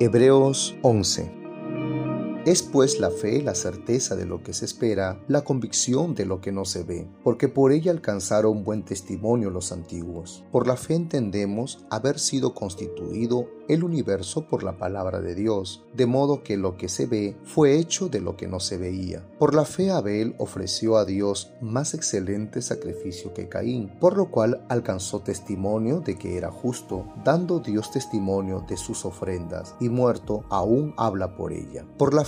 Hebreos 11 es pues la fe la certeza de lo que se espera, la convicción de lo que no se ve, porque por ella alcanzaron buen testimonio los antiguos. Por la fe entendemos haber sido constituido el universo por la palabra de Dios, de modo que lo que se ve fue hecho de lo que no se veía. Por la fe Abel ofreció a Dios más excelente sacrificio que Caín, por lo cual alcanzó testimonio de que era justo, dando Dios testimonio de sus ofrendas, y muerto aún habla por ella. Por la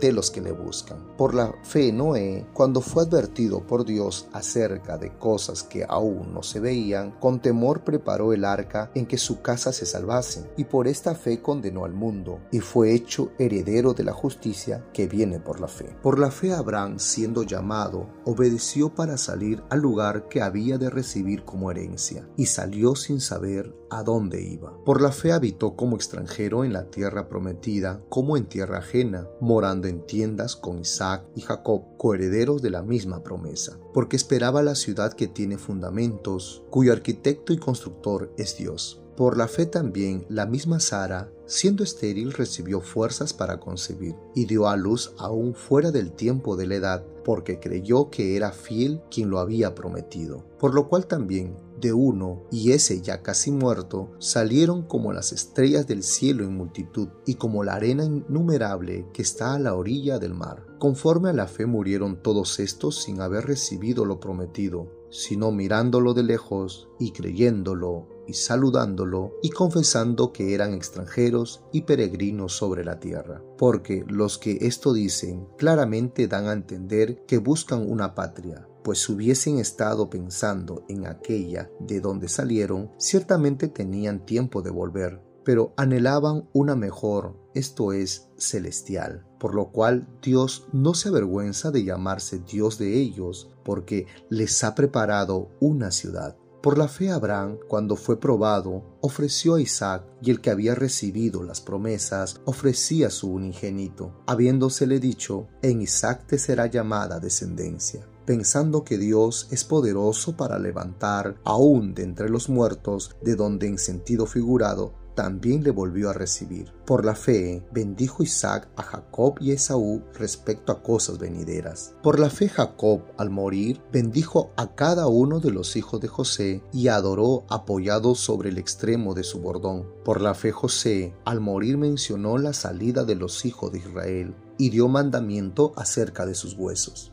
de los que le buscan. Por la fe Noé, cuando fue advertido por Dios acerca de cosas que aún no se veían, con temor preparó el arca en que su casa se salvase, y por esta fe condenó al mundo, y fue hecho heredero de la justicia que viene por la fe. Por la fe Abraham, siendo llamado, obedeció para salir al lugar que había de recibir como herencia, y salió sin saber a dónde iba. Por la fe habitó como extranjero en la tierra prometida, como en tierra ajena, morando en tiendas con Isaac y Jacob, coherederos de la misma promesa, porque esperaba la ciudad que tiene fundamentos, cuyo arquitecto y constructor es Dios. Por la fe también la misma Sara, siendo estéril, recibió fuerzas para concebir y dio a luz aún fuera del tiempo de la edad, porque creyó que era fiel quien lo había prometido. Por lo cual también de uno, y ese ya casi muerto, salieron como las estrellas del cielo en multitud, y como la arena innumerable que está a la orilla del mar. Conforme a la fe murieron todos estos sin haber recibido lo prometido, sino mirándolo de lejos y creyéndolo y saludándolo y confesando que eran extranjeros y peregrinos sobre la tierra. Porque los que esto dicen claramente dan a entender que buscan una patria pues si hubiesen estado pensando en aquella de donde salieron, ciertamente tenían tiempo de volver, pero anhelaban una mejor, esto es, celestial, por lo cual Dios no se avergüenza de llamarse Dios de ellos, porque les ha preparado una ciudad. Por la fe Abraham, cuando fue probado, ofreció a Isaac, y el que había recibido las promesas ofrecía su unigénito, habiéndosele dicho, en Isaac te será llamada descendencia pensando que Dios es poderoso para levantar aún de entre los muertos, de donde en sentido figurado también le volvió a recibir. Por la fe bendijo Isaac a Jacob y Esaú respecto a cosas venideras. Por la fe Jacob, al morir, bendijo a cada uno de los hijos de José y adoró apoyado sobre el extremo de su bordón. Por la fe José, al morir mencionó la salida de los hijos de Israel y dio mandamiento acerca de sus huesos.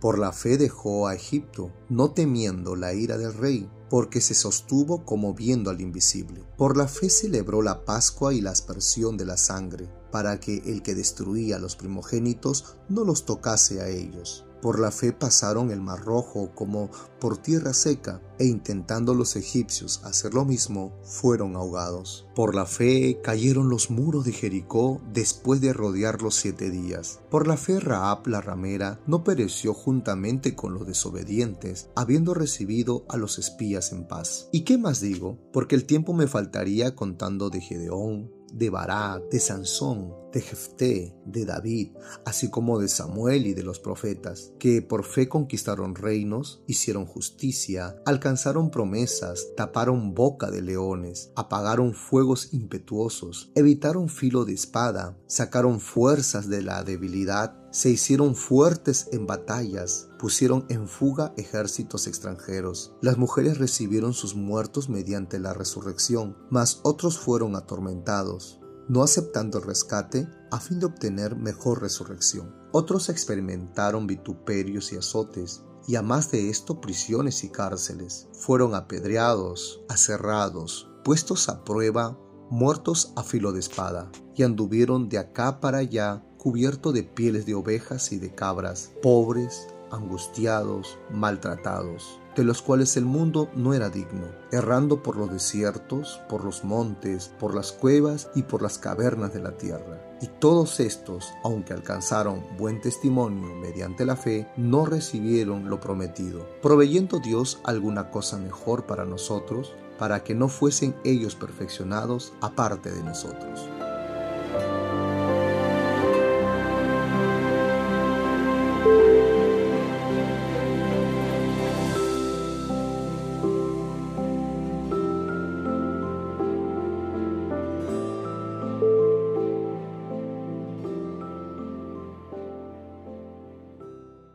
Por la fe dejó a Egipto, no temiendo la ira del rey, porque se sostuvo como viendo al invisible. Por la fe celebró la Pascua y la aspersión de la sangre, para que el que destruía a los primogénitos no los tocase a ellos. Por la fe pasaron el mar rojo como por tierra seca, e intentando los egipcios hacer lo mismo, fueron ahogados. Por la fe cayeron los muros de Jericó después de rodearlos siete días. Por la fe Raab la ramera no pereció juntamente con los desobedientes, habiendo recibido a los espías en paz. ¿Y qué más digo? Porque el tiempo me faltaría contando de Gedeón, de Barak, de Sansón, de Jefté, de David, así como de Samuel y de los profetas, que por fe conquistaron reinos, hicieron justicia, alcanzaron promesas, taparon boca de leones, apagaron fuegos impetuosos, evitaron filo de espada, sacaron fuerzas de la debilidad, se hicieron fuertes en batallas, pusieron en fuga ejércitos extranjeros. Las mujeres recibieron sus muertos mediante la resurrección, mas otros fueron atormentados no aceptando el rescate a fin de obtener mejor resurrección. Otros experimentaron vituperios y azotes, y a más de esto prisiones y cárceles. Fueron apedreados, aserrados, puestos a prueba, muertos a filo de espada, y anduvieron de acá para allá cubierto de pieles de ovejas y de cabras, pobres, angustiados, maltratados, de los cuales el mundo no era digno, errando por los desiertos, por los montes, por las cuevas y por las cavernas de la tierra. Y todos estos, aunque alcanzaron buen testimonio mediante la fe, no recibieron lo prometido, proveyendo Dios alguna cosa mejor para nosotros, para que no fuesen ellos perfeccionados aparte de nosotros.